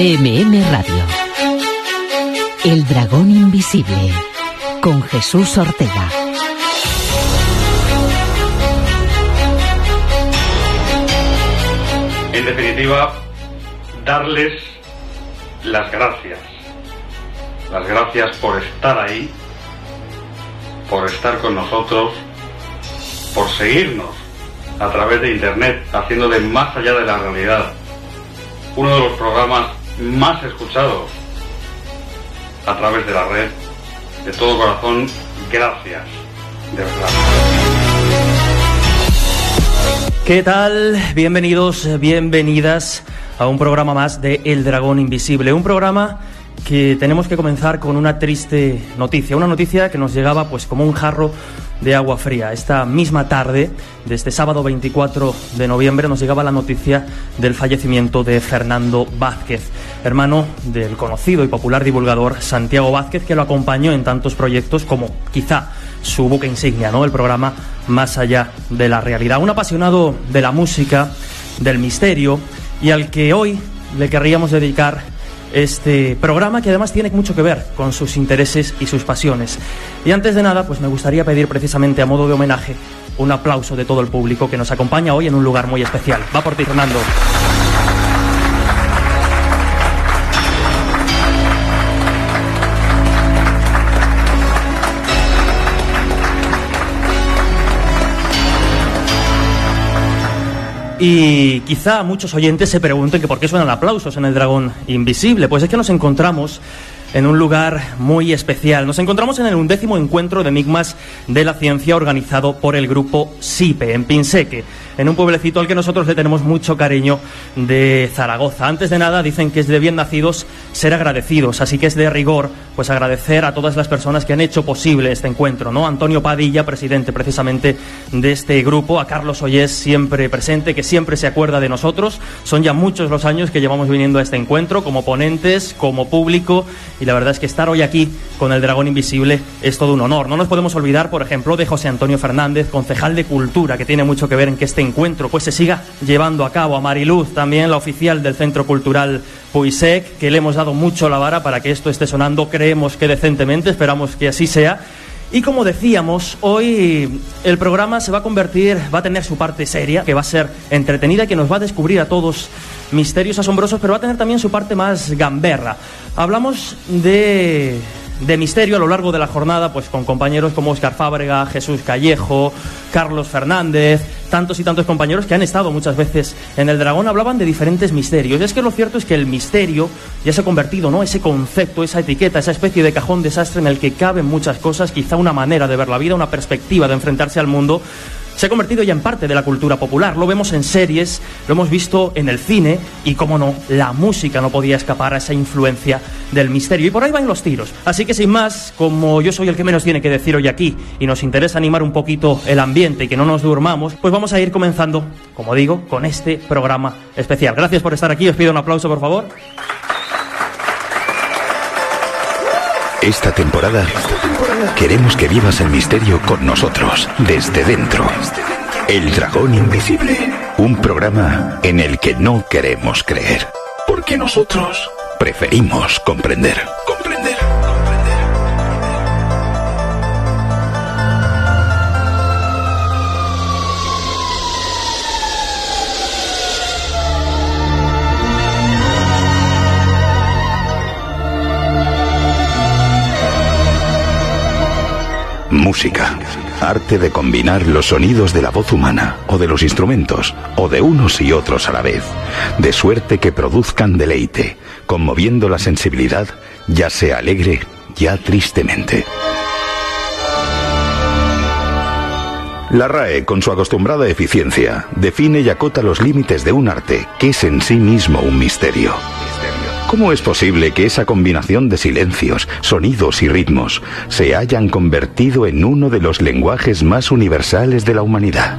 CMM Radio. El dragón invisible. Con Jesús Ortega. En definitiva, darles las gracias. Las gracias por estar ahí, por estar con nosotros, por seguirnos a través de Internet, haciendo de más allá de la realidad uno de los programas más escuchados a través de la red. De todo corazón, gracias. De verdad. ¿Qué tal? Bienvenidos, bienvenidas a un programa más de El Dragón Invisible. Un programa que tenemos que comenzar con una triste noticia. Una noticia que nos llegaba pues como un jarro de agua fría. Esta misma tarde, de este sábado 24 de noviembre, nos llegaba la noticia del fallecimiento de Fernando Vázquez, hermano del conocido y popular divulgador Santiago Vázquez, que lo acompañó en tantos proyectos como quizá su buque insignia, ¿no? El programa Más allá de la realidad. Un apasionado de la música, del misterio y al que hoy le querríamos dedicar este programa que además tiene mucho que ver con sus intereses y sus pasiones. Y antes de nada, pues me gustaría pedir precisamente a modo de homenaje un aplauso de todo el público que nos acompaña hoy en un lugar muy especial. Va por ti, Fernando. Y quizá muchos oyentes se pregunten que por qué suenan aplausos en el dragón invisible. Pues es que nos encontramos en un lugar muy especial. Nos encontramos en el undécimo encuentro de enigmas de la ciencia organizado por el grupo SIPE en Pinseque en un pueblecito al que nosotros le tenemos mucho cariño de Zaragoza. Antes de nada, dicen que es de bien nacidos ser agradecidos, así que es de rigor pues agradecer a todas las personas que han hecho posible este encuentro, ¿no? Antonio Padilla, presidente precisamente de este grupo, a Carlos Ollés, siempre presente, que siempre se acuerda de nosotros. Son ya muchos los años que llevamos viniendo a este encuentro como ponentes, como público, y la verdad es que estar hoy aquí con el Dragón Invisible es todo un honor. No nos podemos olvidar, por ejemplo, de José Antonio Fernández, concejal de Cultura, que tiene mucho que ver en que este encuentro pues se siga llevando a cabo. A Mariluz, también la oficial del Centro Cultural Puisec, que le hemos dado mucho la vara para que esto esté sonando, creemos que decentemente, esperamos que así sea. Y como decíamos, hoy el programa se va a convertir, va a tener su parte seria, que va a ser entretenida, que nos va a descubrir a todos misterios asombrosos, pero va a tener también su parte más gamberra. Hablamos de de misterio a lo largo de la jornada, pues con compañeros como Oscar Fábrega, Jesús Callejo, Carlos Fernández, tantos y tantos compañeros que han estado muchas veces en el Dragón, hablaban de diferentes misterios. Y es que lo cierto es que el misterio ya se ha convertido, ¿no? Ese concepto, esa etiqueta, esa especie de cajón desastre en el que caben muchas cosas, quizá una manera de ver la vida, una perspectiva de enfrentarse al mundo se ha convertido ya en parte de la cultura popular. Lo vemos en series, lo hemos visto en el cine y, como no, la música no podía escapar a esa influencia del misterio. Y por ahí van los tiros. Así que sin más, como yo soy el que menos tiene que decir hoy aquí y nos interesa animar un poquito el ambiente y que no nos durmamos, pues vamos a ir comenzando, como digo, con este programa especial. Gracias por estar aquí. Os pido un aplauso, por favor. Esta temporada queremos que vivas el misterio con nosotros, desde dentro. El dragón invisible. Un programa en el que no queremos creer. Porque nosotros preferimos comprender. Música. Arte de combinar los sonidos de la voz humana o de los instrumentos o de unos y otros a la vez, de suerte que produzcan deleite, conmoviendo la sensibilidad, ya sea alegre, ya tristemente. La RAE, con su acostumbrada eficiencia, define y acota los límites de un arte que es en sí mismo un misterio. ¿Cómo es posible que esa combinación de silencios, sonidos y ritmos se hayan convertido en uno de los lenguajes más universales de la humanidad?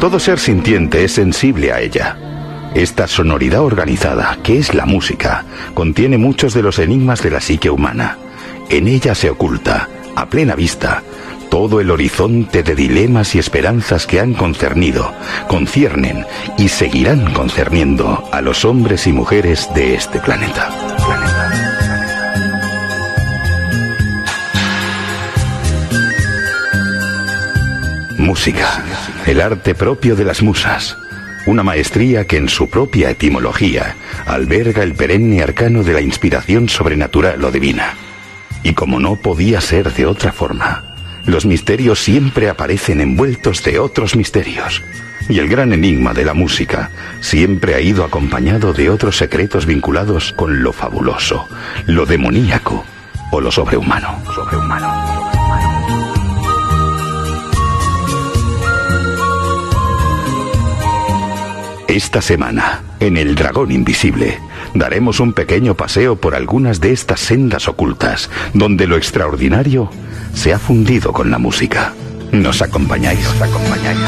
Todo ser sintiente es sensible a ella. Esta sonoridad organizada, que es la música, contiene muchos de los enigmas de la psique humana. En ella se oculta, a plena vista, todo el horizonte de dilemas y esperanzas que han concernido, conciernen y seguirán concerniendo a los hombres y mujeres de este planeta. Música, el arte propio de las musas, una maestría que en su propia etimología alberga el perenne arcano de la inspiración sobrenatural o divina. Y como no podía ser de otra forma, los misterios siempre aparecen envueltos de otros misterios. Y el gran enigma de la música siempre ha ido acompañado de otros secretos vinculados con lo fabuloso, lo demoníaco o lo sobrehumano. sobrehumano. Esta semana, en El Dragón Invisible, daremos un pequeño paseo por algunas de estas sendas ocultas, donde lo extraordinario se ha fundido con la música. ¿Nos acompañáis? ¿Nos acompañáis?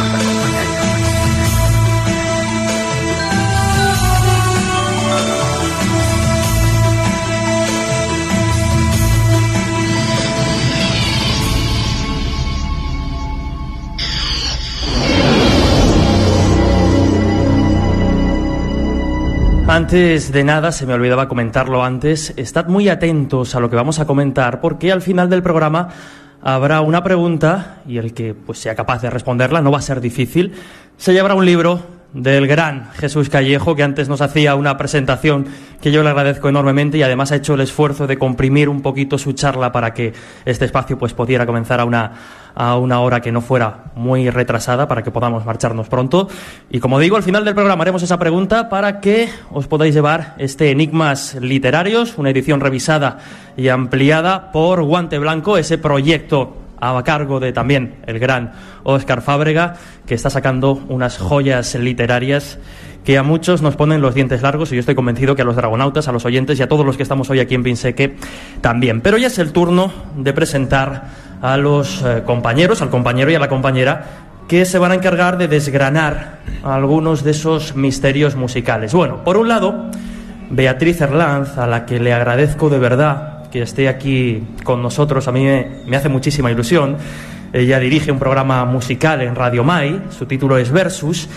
Antes de nada, se me olvidaba comentarlo antes, estad muy atentos a lo que vamos a comentar porque al final del programa habrá una pregunta y el que pues, sea capaz de responderla, no va a ser difícil, se llevará un libro del gran Jesús Callejo, que antes nos hacía una presentación que yo le agradezco enormemente y además ha hecho el esfuerzo de comprimir un poquito su charla para que este espacio pues pudiera comenzar a una, a una hora que no fuera muy retrasada para que podamos marcharnos pronto. Y como digo, al final del programa haremos esa pregunta para que os podáis llevar este Enigmas Literarios, una edición revisada y ampliada por Guante Blanco, ese proyecto a cargo de también el gran Óscar Fábrega, que está sacando unas joyas literarias que a muchos nos ponen los dientes largos y yo estoy convencido que a los dragonautas, a los oyentes y a todos los que estamos hoy aquí en Pinseque también. Pero ya es el turno de presentar a los eh, compañeros, al compañero y a la compañera que se van a encargar de desgranar algunos de esos misterios musicales. Bueno, por un lado, Beatriz Erlanz, a la que le agradezco de verdad que esté aquí con nosotros. A mí me, hace muchísima ilusión. Ella dirige un programa musical en Radio Mai, su título es Versus,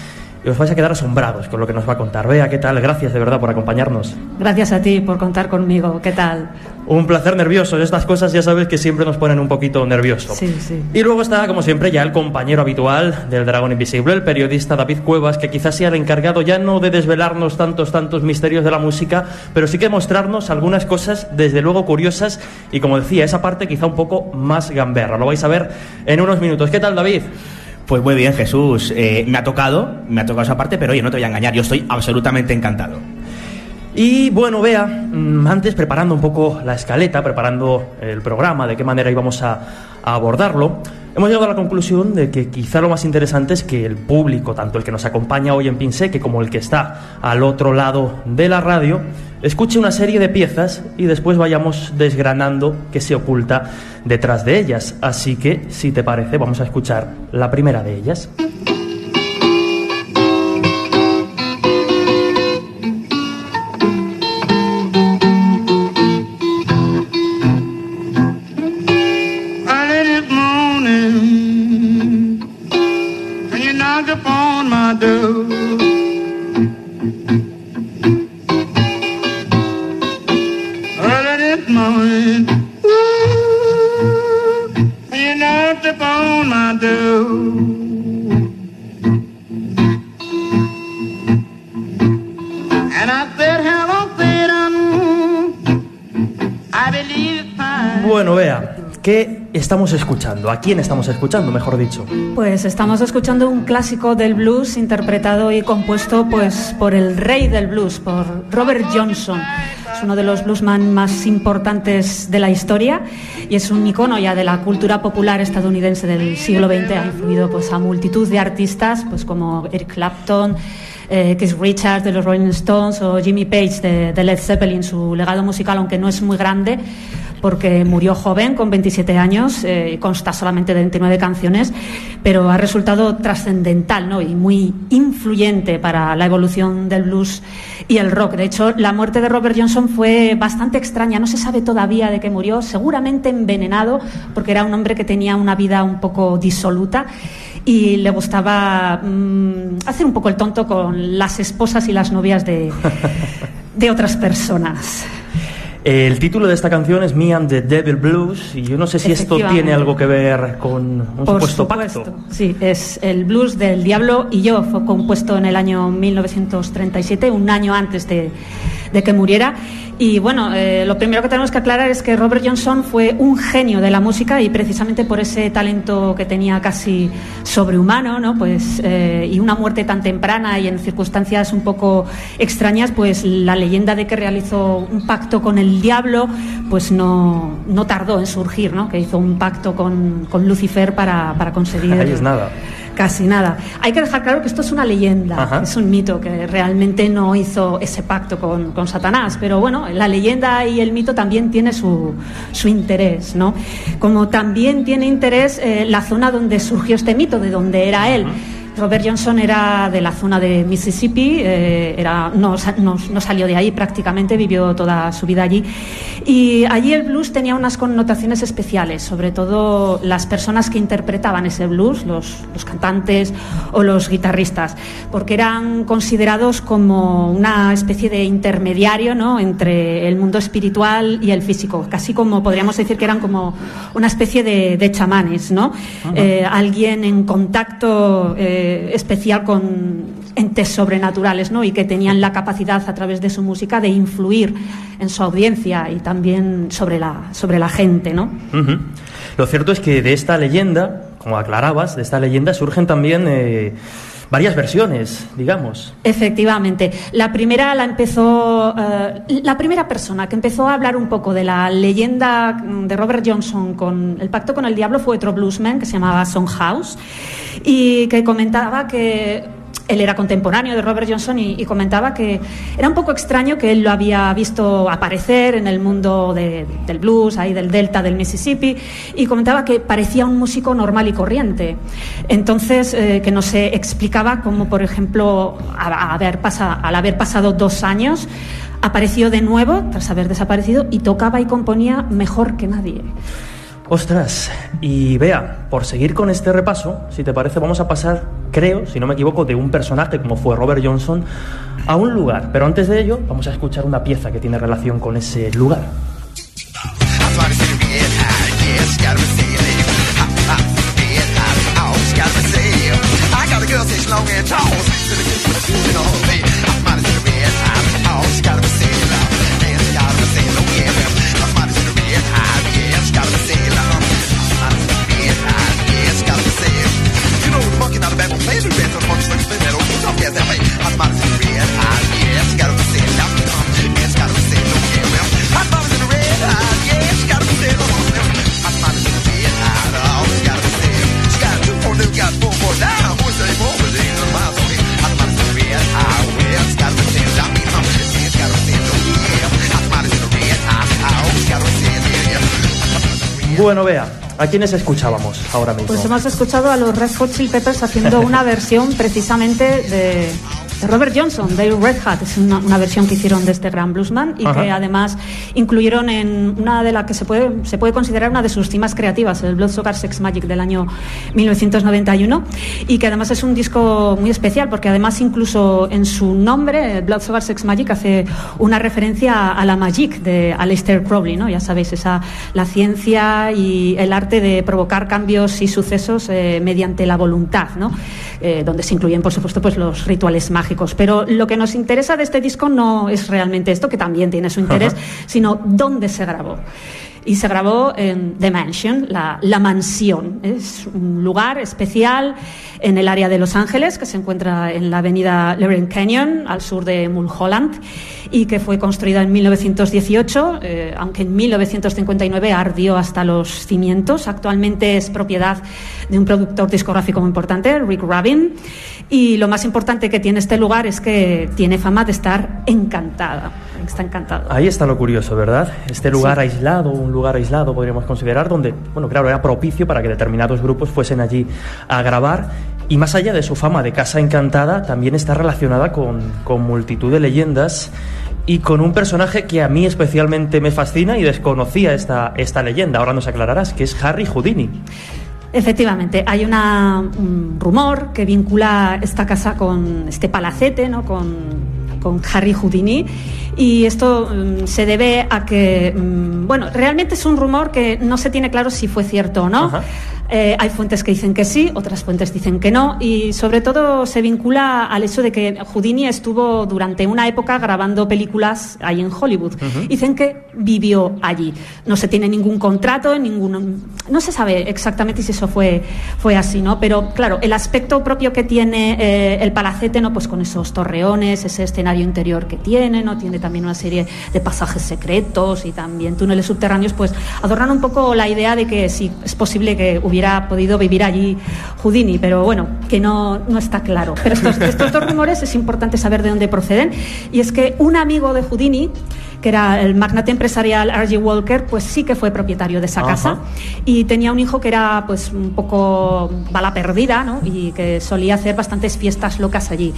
y os vais a quedar asombrados con lo que nos va a contar. Vea, ¿qué tal? Gracias de verdad por acompañarnos. Gracias a ti por contar conmigo. ¿Qué tal? Un placer nervioso. Estas cosas ya sabes que siempre nos ponen un poquito nervioso. Sí, sí. Y luego está, como siempre, ya el compañero habitual del Dragón Invisible, el periodista David Cuevas, que quizás sea el encargado ya no de desvelarnos tantos, tantos misterios de la música, pero sí que mostrarnos algunas cosas, desde luego, curiosas y, como decía, esa parte quizá un poco más gamberra. Lo vais a ver en unos minutos. ¿Qué tal, David? Pues muy bien, Jesús. Eh, me ha tocado, me ha tocado esa parte, pero oye, no te voy a engañar, yo estoy absolutamente encantado. Y bueno, vea, mm, antes preparando un poco la escaleta, preparando el programa, de qué manera íbamos a, a abordarlo, hemos llegado a la conclusión de que quizá lo más interesante es que el público, tanto el que nos acompaña hoy en Pinseque como el que está al otro lado de la radio, escuche una serie de piezas y después vayamos desgranando qué se oculta detrás de ellas. Así que, si te parece, vamos a escuchar la primera de ellas. Estamos escuchando? ¿A quién estamos escuchando, mejor dicho? Pues estamos escuchando un clásico del blues interpretado y compuesto pues por el rey del blues, por Robert Johnson. Es uno de los bluesman más importantes de la historia y es un icono ya de la cultura popular estadounidense del siglo XX. Ha influido pues a multitud de artistas, pues como Eric Clapton, eh, Keith Richards de los Rolling Stones o Jimmy Page de, de Led Zeppelin. Su legado musical, aunque no es muy grande, porque murió joven, con 27 años, eh, consta solamente de 29 canciones, pero ha resultado trascendental ¿no? y muy influyente para la evolución del blues y el rock. De hecho, la muerte de Robert Johnson fue bastante extraña, no se sabe todavía de qué murió, seguramente envenenado, porque era un hombre que tenía una vida un poco disoluta y le gustaba mm, hacer un poco el tonto con las esposas y las novias de, de otras personas. El título de esta canción es Me and the Devil Blues y yo no sé si esto tiene algo que ver con un supuesto pacto. Sí, es el blues del diablo y yo, fue compuesto en el año 1937, un año antes de, de que muriera y bueno, eh, lo primero que tenemos que aclarar es que Robert Johnson fue un genio de la música y precisamente por ese talento que tenía casi sobrehumano, ¿no? Pues, eh, y una muerte tan temprana y en circunstancias un poco extrañas, pues la leyenda de que realizó un pacto con el diablo, pues no, no tardó en surgir, ¿no? Que hizo un pacto con, con Lucifer para, para conseguir. Ahí es nada casi nada. Hay que dejar claro que esto es una leyenda, es un mito, que realmente no hizo ese pacto con, con, Satanás, pero bueno, la leyenda y el mito también tiene su, su interés, ¿no? Como también tiene interés eh, la zona donde surgió este mito, de donde era él. Robert Johnson era de la zona de Mississippi, eh, era, no, no, salió de ahí prácticamente, vivió toda su vida allí. Y allí el blues tenía unas connotaciones especiales, sobre todo las personas que interpretaban ese blues, los, los cantantes o los guitarristas, porque eran considerados como una especie de intermediario ¿no? entre el mundo espiritual y el físico, casi como podríamos decir que eran como una especie de, de chamanes, ¿no? Eh, alguien en contacto. Eh, eh, especial con entes sobrenaturales, ¿no? Y que tenían la capacidad a través de su música de influir en su audiencia y también sobre la, sobre la gente, ¿no? Lo cierto es que de esta leyenda, como aclarabas, de esta leyenda surgen también eh, varias versiones, digamos. Efectivamente. La primera la empezó, eh, la primera persona que empezó a hablar un poco de la leyenda de Robert Johnson con el pacto con el diablo fue otro bluesman que se llamaba Son House y que comentaba que él era contemporáneo de Robert Johnson y, comentaba que era un poco extraño que él lo había visto aparecer en el mundo del blues, ahí del delta del Mississippi, y comentaba que parecía un músico normal y corriente. Entonces, eh, que no se explicaba cómo, por ejemplo, haber al haber pasado dos años, apareció de nuevo, tras haber desaparecido, y tocaba y componía mejor que nadie. Ostras, y vea, por seguir con este repaso, si te parece, vamos a pasar, creo, si no me equivoco, de un personaje como fue Robert Johnson a un lugar. Pero antes de ello, vamos a escuchar una pieza que tiene relación con ese lugar. Bueno, vea, ¿a quiénes escuchábamos ahora mismo? Pues hemos escuchado a los Red Hot Chili Peppers haciendo una versión precisamente de Robert Johnson, de Red Hat, es una, versión que hicieron de este gran bluesman y que además incluyeron en una de las que se puede, se puede considerar una de sus cimas creativas, el Blood Sugar Sex Magic del año 1991, y que además es un disco muy especial porque además incluso en su nombre, Blood Sugar Sex Magic, hace una referencia a la Magic de Aleister Crowley, ¿no? Ya sabéis, esa, la ciencia y el arte de provocar cambios y sucesos eh, mediante la voluntad, ¿no? Eh, donde se incluyen, por supuesto, pues los rituales mágicos. Pero lo que nos interesa de este disco no es realmente esto, que también tiene su interés, sino dónde se grabó y se grabó en The Mansion, la, la, mansión. Es un lugar especial en el área de Los Ángeles que se encuentra en la avenida Lorraine Canyon, al sur de Mulholland, y que fue construida en 1918, eh, aunque en 1959 ardió hasta los cimientos. Actualmente es propiedad de un productor discográfico muy importante, Rick Rubin, y lo más importante que tiene este lugar es que tiene fama de estar encantada. Está encantado. Ahí está lo curioso, ¿verdad? Este lugar aislado, un lugar aislado podríamos considerar, donde, bueno, claro, era propicio para que determinados grupos fuesen allí a grabar. Y más allá de su fama de casa encantada, también está relacionada con, con multitud de leyendas y con un personaje que a mí especialmente me fascina y desconocía esta, esta leyenda. Ahora nos aclararás, que es Harry Houdini. Efectivamente, hay una, un rumor que vincula esta casa con este palacete, ¿no? con, con Harry Houdini. Y esto mm, se debe a que, mm, bueno, realmente es un rumor que no se tiene claro si fue cierto o no. Eh, hay fuentes que dicen que sí, otras fuentes dicen que no, y sobre todo se vincula al hecho de que Houdini estuvo durante una época grabando películas ahí en Hollywood. Dicen que vivió allí. No se tiene ningún contrato, ningún, no se sabe exactamente si eso fue, fue así, ¿no? Pero claro, el aspecto propio que tiene eh, el palacete, ¿no? Pues con esos torreones, ese escenario interior que tiene, ¿no? Tiene también una serie de pasajes secretos y también túneles subterráneos, pues adornan un poco la idea de que sí, es posible que hubiera podido vivir allí Houdini, pero bueno, que no, no está claro. Pero estos, estos dos rumores es importante saber de dónde proceden. Y es que un amigo de Houdini, que era el magnate empresarial R.G. Walker, pues sí que fue propietario de esa Ajá. casa y tenía un hijo que era pues un poco bala perdida, ¿no? Y que solía hacer bastantes fiestas locas allí.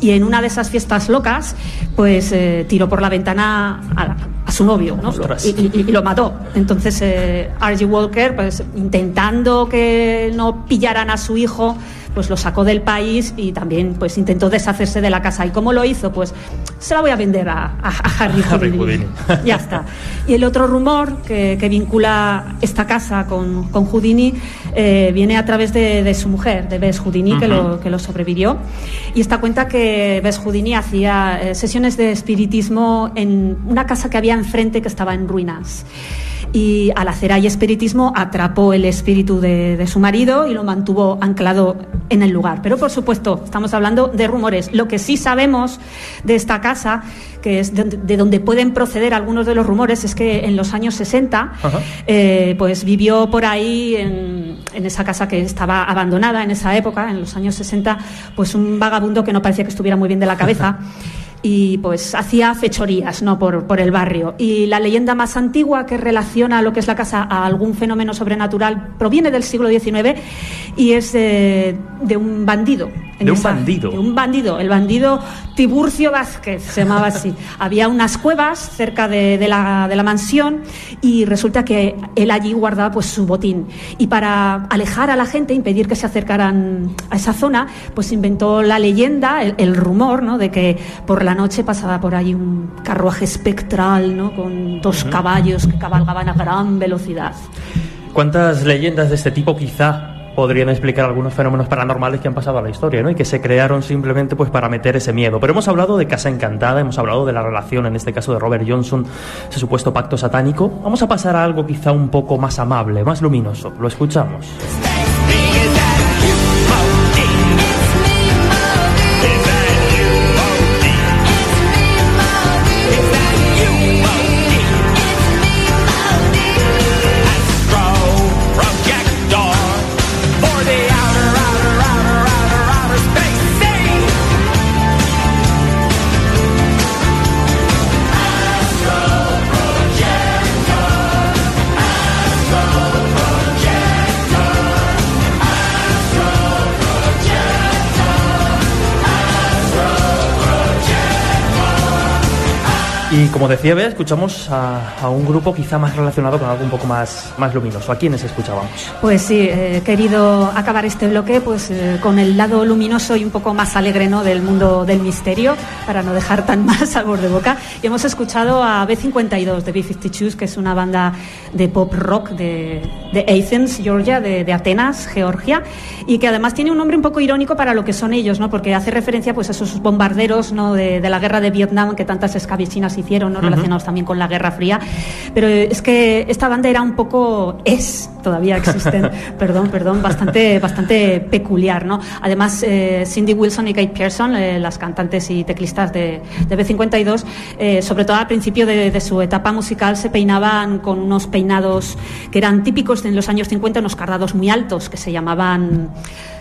Y en una de esas fiestas locas, pues eh, tiró por la ventana a, a su novio, ¿no? Y- y lo mató. Entonces eh, R.G. Walker, pues intentando que no pillaran a su hijo, pues lo sacó del país y también pues intentó deshacerse de la casa. ¿Y cómo lo hizo? Pues se la voy a vender a, a- a Harry, Harry Houdini. Houdini. ya está. Y el otro rumor que, que vincula esta casa con, con Houdini eh, viene a través de, de su mujer, de Bess Houdini, que, lo, que lo sobrevivió. Y esta cuenta que Bess Houdini hacía eh, sesiones de espiritismo en una casa que había enfrente que estaba en ruinas. Y al hacer ahí espiritismo atrapó el espíritu de, de su marido y lo mantuvo anclado en el lugar. Pero por supuesto, estamos hablando de rumores. Lo que sí sabemos de esta casa, que es de, de donde pueden proceder algunos de los rumores, es que en los años 60, Ajá. eh, pues vivió por ahí en, en esa casa que estaba abandonada en esa época, en los años 60, pues un vagabundo que no parecía que estuviera muy bien de la cabeza. y pues hacía fechorías ¿no? por, por el barrio. Y la leyenda más antigua que relaciona lo que es la casa a algún fenómeno sobrenatural proviene del siglo XIX y es de, de un bandido. ¿De un bandido? de un bandido, el bandido Tiburcio Vázquez, se llamaba así. Había unas cuevas cerca de, de la, de la mansión y resulta que él allí guardaba pues su botín. Y para alejar a la gente, impedir que se acercaran a esa zona, pues inventó la leyenda, el, el rumor, ¿no? De que por la noche pasaba por ahí un carruaje espectral, ¿no? Con dos caballos que cabalgaban a gran velocidad. ¿Cuántas leyendas de este tipo quizá podrían explicar algunos fenómenos paranormales que han pasado a la historia, ¿no? Y que se crearon simplemente pues para meter ese miedo. Pero hemos hablado de Casa Encantada, hemos hablado de la relación, en este caso de Robert Johnson, ese supuesto pacto satánico. Vamos a pasar a algo quizá un poco más amable, más luminoso. Lo escuchamos. Y como decía Bea, escuchamos a, a un grupo quizá más relacionado con algo un poco más, más luminoso. ¿A quiénes escuchábamos? Pues sí, he querido acabar este bloque pues eh, con el lado luminoso y un poco más alegre ¿no? del mundo del misterio, para no dejar tan mal sabor de boca. Y hemos escuchado a B52 de B52, que es una banda de pop rock de, de Athens, Georgia, de, de Atenas, Georgia, y que además tiene un nombre un poco irónico para lo que son ellos, ¿no? porque hace referencia pues, a esos bombarderos ¿no? de, de la guerra de Vietnam que tantas escabecinas hicieron, ¿no? relacionados también con la Guerra Fría. Pero es que esta banda era un poco, es, todavía existen, perdón, perdón, bastante, bastante peculiar. ¿no? Además, eh, Cindy Wilson y Kate Pearson, eh, las cantantes y teclistas de, de B52, eh, sobre todo al principio de, de su etapa musical, se peinaban con unos peinados que eran típicos en los años 50, unos cardados muy altos que se llamaban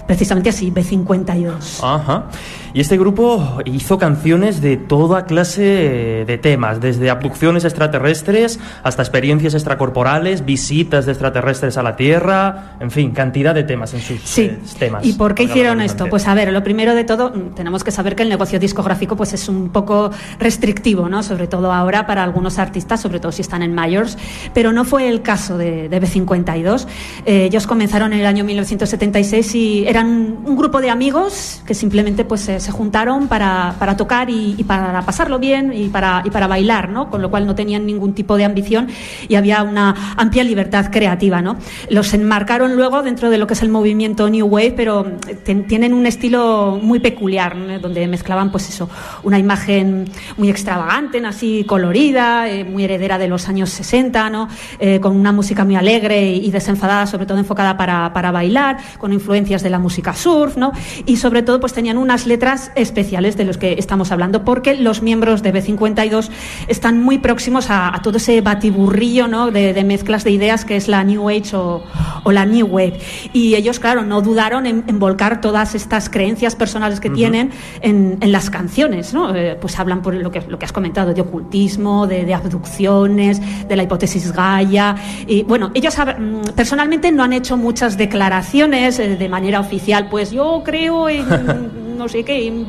precisamente así, B52. Ajá. Y este grupo hizo canciones de toda clase de temas, desde abducciones extraterrestres hasta experiencias extracorporales, visitas de extraterrestres a la Tierra, en fin, cantidad de temas en sus sí. eh, temas. ¿Y por qué hicieron esto? Pues a ver, lo primero de todo, mm, tenemos que saber que el negocio discográfico pues es un poco restrictivo, ¿no? Sobre todo ahora para algunos artistas, sobre todo si están en mayors, pero no fue el caso de, de B52. Eh, ellos comenzaron en el año 1976 y eran un, grupo de amigos que simplemente pues se, se juntaron para, para tocar y, y para pasarlo bien y para, y para bailar, ¿no? Con lo cual no tenían ningún tipo de ambición y había una amplia libertad creativa, ¿no? Los enmarcaron luego dentro de lo que es el movimiento New Wave, pero ten- tienen un estilo muy peculiar, ¿no? donde mezclaban, pues eso, una imagen muy extravagante, así colorida, eh, muy heredera de los años 60, ¿no? Eh, con una música muy alegre y desenfadada, sobre todo enfocada para, para bailar, con influencias de la música surf, ¿no? Y sobre todo, pues tenían unas letras especiales de los que estamos hablando, porque los miembros de B52 están muy próximos a, a todo ese batiburrillo, ¿no? De, de mezclas de ideas que es la New Age o, o la New Wave. Y ellos, claro, no dudaron en, en volcar todas estas creencias personales que tienen en, en las canciones, ¿no? Eh, pues hablan por lo que, lo que has comentado, de ocultismo, de, de abducciones, de la hipótesis Gaia. Y bueno, ellos mm, personalmente no han hecho muchas declaraciones eh, de manera oficial, pues yo creo en no sé qué, en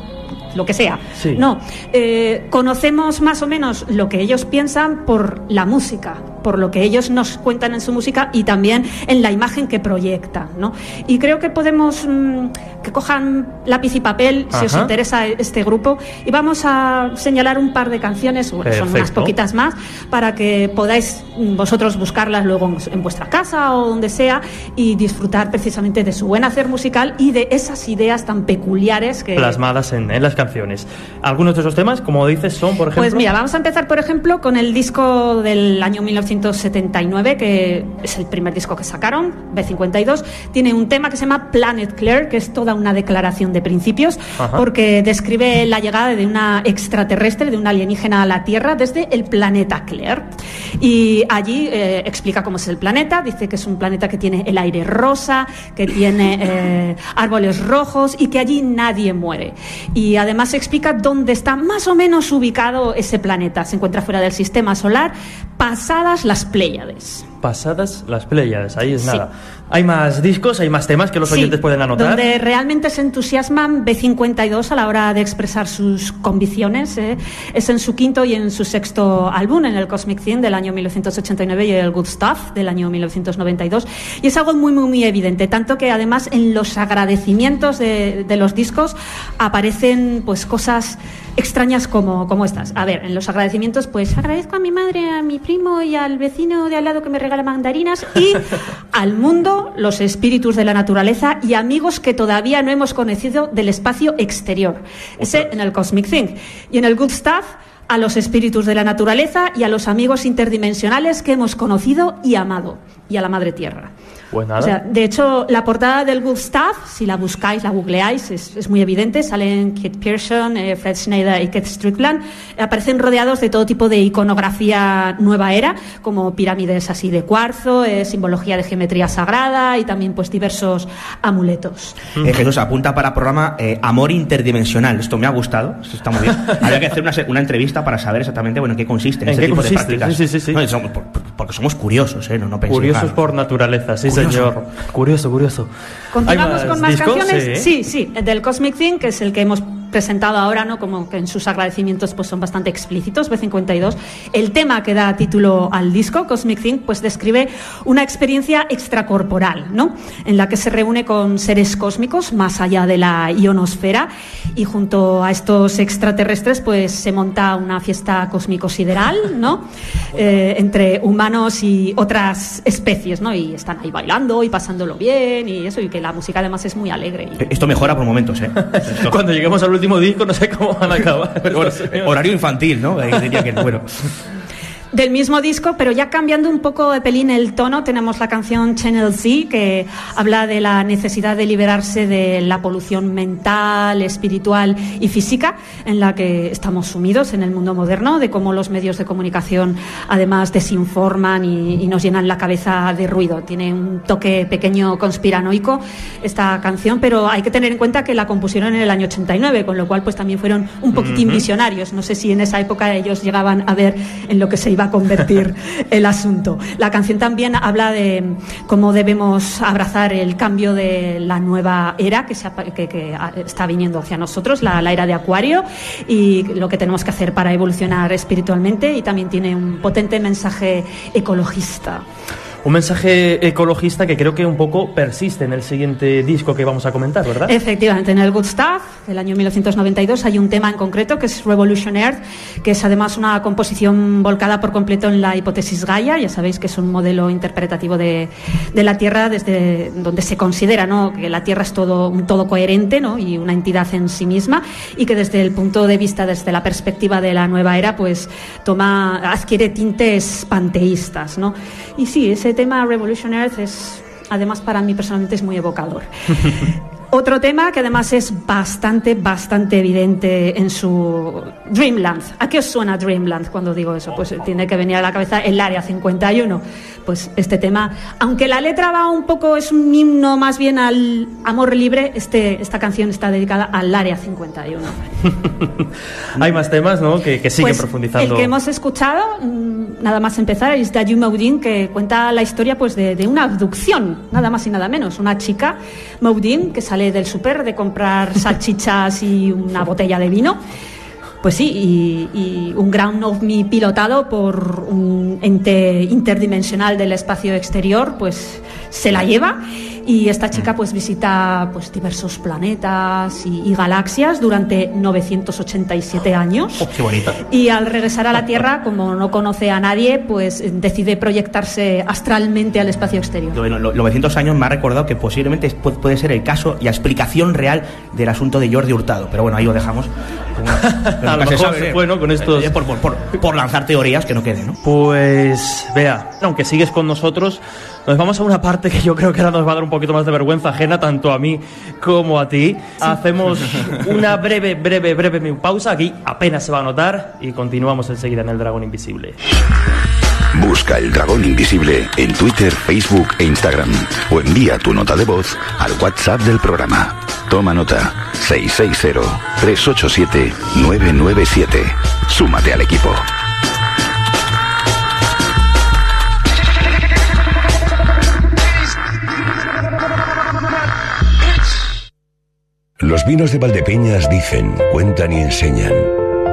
lo que sea. Sí. No, eh, conocemos más o menos lo que ellos piensan por la música, por lo que ellos nos cuentan en su música y también en la imagen que proyectan, ¿no? Y creo que podemos mm, que cojan lápiz y papel si os interesa este grupo y vamos a señalar un par de canciones, bueno, son unas poquitas más, para que podáis mm, vosotros buscarlas luego en, en vuestra casa o donde sea y disfrutar precisamente de su buen hacer musical y de esas ideas tan peculiares que Plasmadas en, en las canciones. Algunos de esos temas, como dices, son, por ejemplo. Pues mira, vamos a empezar, por ejemplo, con el disco del año 1979, que es el primer disco que sacaron, B52. Tiene un tema que se llama Planet Claire, que es toda una declaración de principios, Ajá. porque describe la llegada de una extraterrestre, de una alienígena a la Tierra, desde el planeta Claire. Y allí eh, explica cómo es el planeta, dice que es un planeta que tiene el aire rosa, que tiene eh, árboles rojos y que allí nadie muere. Y además explica dónde está más o menos ubicado ese planeta. Se encuentra fuera del sistema solar, pasadas las Pléyades. Pasadas las Pléyades, ahí es Sí. nada. Hay más discos, hay más temas que los Sí, oyentes pueden anotar. Donde realmente se entusiasman B52 a la hora de expresar sus convicciones. ¿eh? Es en su quinto y en su sexto álbum, en el Cosmic Theme del año 1989 y el Good Stuff del año 1992. Y es algo muy, muy, muy evidente. Tanto que además en los agradecimientos de, de los discos aparecen pues cosas extrañas como, como estas. A ver, en los agradecimientos, pues agradezco a mi madre, a mi primo y al vecino de al lado que me regala mandarinas y al mundo, los espíritus de la naturaleza y amigos que todavía no hemos conocido del espacio exterior. Ese en el Cosmic Thing. Y en el Good Stuff, a los espíritus de la naturaleza y a los amigos interdimensionales que hemos conocido y amado. Y a la Madre Tierra. Pues nada. O sea, de hecho, la portada del Good Stuff, si la buscáis, la googleáis, es, es muy evidente. Salen Kate Pearson, eh, Fred Schneider y Keith Strickland. Aparecen rodeados de todo tipo de iconografía nueva era, como pirámides así de cuarzo, eh, simbología de geometría sagrada y también pues diversos amuletos. Eh, Jesús, apunta para programa eh, Amor Interdimensional. Esto me ha gustado, esto está muy bien. Habría que hacer una, una entrevista para saber exactamente bueno, en qué consiste ¿En este qué tipo consiste? de prácticas. Sí, sí, sí, sí. No, somos- por- por- porque somos curiosos, ¿eh? No, no Curiosos claro. por naturaleza, sí. Señor. Curioso, curioso. Continuamos ¿Hay con más discos? canciones. Sí. sí, del Cosmic Thing, que es el que hemos presentado ahora, ¿no? Como que en sus agradecimientos pues son bastante explícitos, B52. El tema que da título al disco, Cosmic Thing, pues describe una experiencia extracorporal, ¿no? En la que se reúne con seres cósmicos más allá de la ionosfera y junto a estos extraterrestres pues se monta una fiesta cósmico-sideral, ¿no? Eh, entre humanos y otras especies, ¿no? Y están ahí bailando y pasándolo bien y eso, y que la música además es muy alegre. y- Esto mejora por momentos, ¿eh? Cuando lleguemos al último disco no sé cómo van a acabar. Bueno, horario infantil, ¿no? Diría que, bueno. del mismo disco, pero ya cambiando un poco de pelín el tono, tenemos la canción Channel Z, que habla de la necesidad de liberarse de la polución mental, espiritual y física en la que estamos sumidos en el mundo moderno, de cómo los medios de comunicación además desinforman y, nos llenan la cabeza de ruido. Tiene un toque pequeño conspiranoico esta canción, pero hay que tener en cuenta que la compusieron en el año 89, con lo cual pues también fueron un poquitín visionarios. No sé si en esa época ellos llegaban a ver en lo que se iba a convertir el asunto. La canción también habla de cómo debemos abrazar el cambio de la nueva era que, que, está viniendo hacia nosotros, la, la era de Acuario, y lo que tenemos que hacer para evolucionar espiritualmente y también tiene un potente mensaje ecologista. Un mensaje ecologista que creo que un poco persiste en el siguiente disco que vamos a comentar, ¿verdad? Efectivamente, en el Good Stuff, del año 1992, hay un tema en concreto que es Revolution Earth, que es además una composición volcada por completo en la hipótesis Gaia. Ya sabéis que es un modelo interpretativo de, de la Tierra desde donde se considera ¿no? que la Tierra es todo un todo coherente ¿no? y una entidad en sí misma y que desde el punto de vista, desde la perspectiva de la nueva era, pues toma, adquiere tintes panteístas. ¿no? Y sí, ese tema Revolution Earth es, además para mí personalmente es muy evocador. Otro tema que además es bastante, bastante evidente en su Dreamland. ¿A qué os suena Dreamland cuando digo eso? Pues tiene que venir a la cabeza el Área 51. Pues este tema, aunque la letra va un poco, es un himno más bien al amor libre, este, esta canción está dedicada al Área 51. Hay más temas, ¿no? Que, siguen pues profundizando. El que hemos escuchado, mm, nada más empezar, es Dayu Maudin, que cuenta la historia pues de, de una abducción, nada más y nada menos. Una chica, Maudin, que sale del súper de comprar salchichas y una botella de vino. Pues sí, y, un ground ovni pilotado por un ente interdimensional del espacio exterior, pues se la lleva y esta chica pues visita pues diversos planetas y, galaxias durante 987 años. Oh, qué bonita. Y al regresar a la Tierra, como no conoce a nadie, pues decide proyectarse astralmente al espacio exterior. Bueno, 900 años me ha recordado que posiblemente puede ser el caso y la explicación real del asunto de Jordi Hurtado. Pero bueno, ahí lo dejamos. a lo mejor se con estos... Eh, por, por, por, lanzar teorías que no queden, ¿no? Pues vea, aunque sigues con nosotros, nos vamos a una parte que yo creo que ahora nos va a dar un poquito más de vergüenza ajena, tanto a mí como a ti. Hacemos una breve, breve, breve pausa. Aquí apenas se va a notar y continuamos enseguida en El Dragón Invisible. Busca el dragón invisible en Twitter, Facebook e Instagram o envía tu nota de voz al WhatsApp del programa. Toma nota 660-387-997. Súmate al equipo. Los vinos de Valdepeñas dicen, cuentan y enseñan.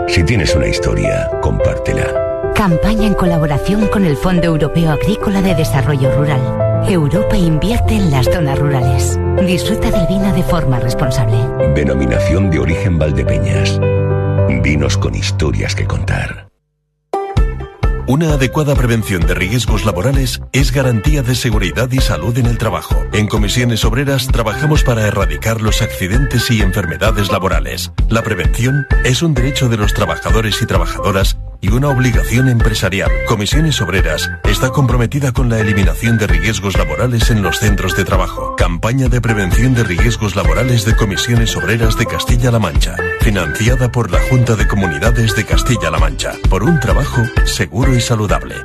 Si tienes una historia, compártela. Campaña en colaboración con el Fondo Europeo Agrícola de Desarrollo Rural. Europa invierte en las zonas rurales. Disfruta del vino de forma responsable. Denominación de origen Valdepeñas. Vinos con historias que contar. Una adecuada prevención de riesgos laborales es garantía de seguridad y salud en el trabajo. En Comisiones Obreras trabajamos para erradicar los accidentes y enfermedades laborales. La prevención es un derecho de los trabajadores y trabajadoras y una obligación empresarial. Comisiones Obreras está comprometida con la eliminación de riesgos laborales en los centros de trabajo. Campaña de prevención de riesgos laborales de Comisiones Obreras de Castilla-La Mancha, financiada por la Junta de Comunidades de Castilla-La Mancha, por un trabajo seguro y saludable.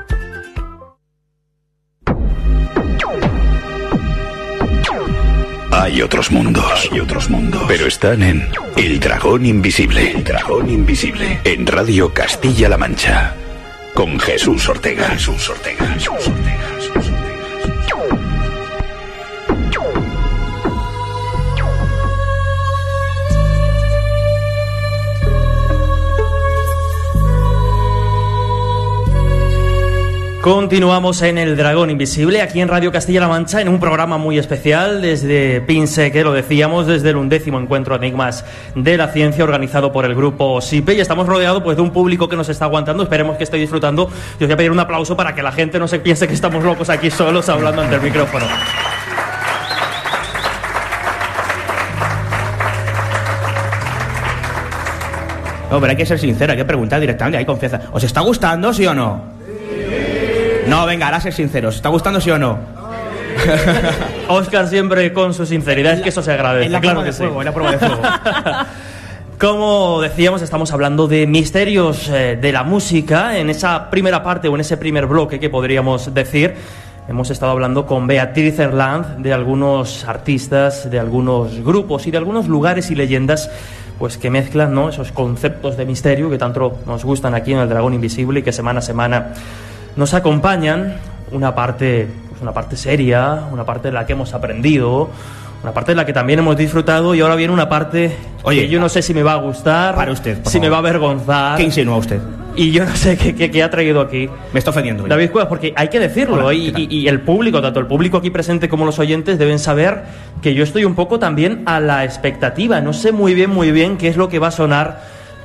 Hay otros mundos. Hay otros mundos. Pero están en El Dragón Invisible. El Dragón Invisible. En Radio Castilla-La Mancha. Con Jesús Ortega. Jesús Ortega. Jesús Ortega. Continuamos en El Dragón Invisible, aquí en Radio Castilla-La Mancha, en un programa muy especial desde Pinse, que lo decíamos, desde el undécimo encuentro Enigmas de la Ciencia organizado por el grupo SIPE y estamos rodeados pues, de un público que nos está aguantando, esperemos que esté disfrutando. Yo voy a pedir un aplauso para que la gente no se piense que estamos locos aquí solos hablando ante el micrófono. No, pero hay que ser sincero, hay que preguntar directamente, hay confianza. ¿Os está gustando, sí o no? No, venga, ahora ser sinceros. ¿Está gustando sí o no? Oscar siempre con su sinceridad, es que eso se agradece. La claro prueba que de sí. fuego, en la prueba de fuego. Como decíamos, estamos hablando de misterios eh, de la música. En esa primera parte o en ese primer bloque que podríamos decir, hemos estado hablando con Beatriz Erland de algunos artistas, de algunos grupos y de algunos lugares y leyendas pues que mezclan ¿no? esos conceptos de misterio que tanto nos gustan aquí en el Dragón Invisible y que semana a semana nos acompañan. Una parte, pues una parte seria, una parte de la que hemos aprendido, una parte de la que también hemos disfrutado y ahora viene una parte Oye, que yo no sé si me va a gustar, Para usted, si me va a avergonzar ¿Qué insinúa usted? y yo no sé qué, qué- qué ha traído aquí. Me está ofendiendo. David Cuevas, porque hay que decirlo, Hola, y, ¿qué tal? y- y el público, tanto el público aquí presente como los oyentes, deben saber que yo estoy un poco también a la expectativa. No sé muy bien, muy bien qué es lo que va a sonar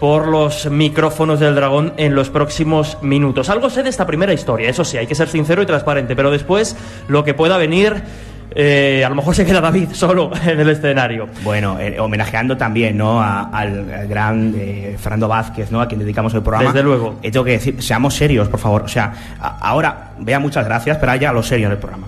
por los micrófonos del dragón en los próximos minutos. Algo sé de esta primera historia, eso sí, hay que ser sincero y transparente, pero después lo que pueda venir, eh, a lo mejor se queda David solo en el escenario. Bueno, eh, homenajeando también ¿no? a- al, al gran eh, Fernando Vázquez, ¿no? a quien dedicamos el programa. Desde luego. Eh, tengo que decir, seamos serios, por favor. O sea, a- ahora, vea, muchas gracias, pero ya lo serio en el programa.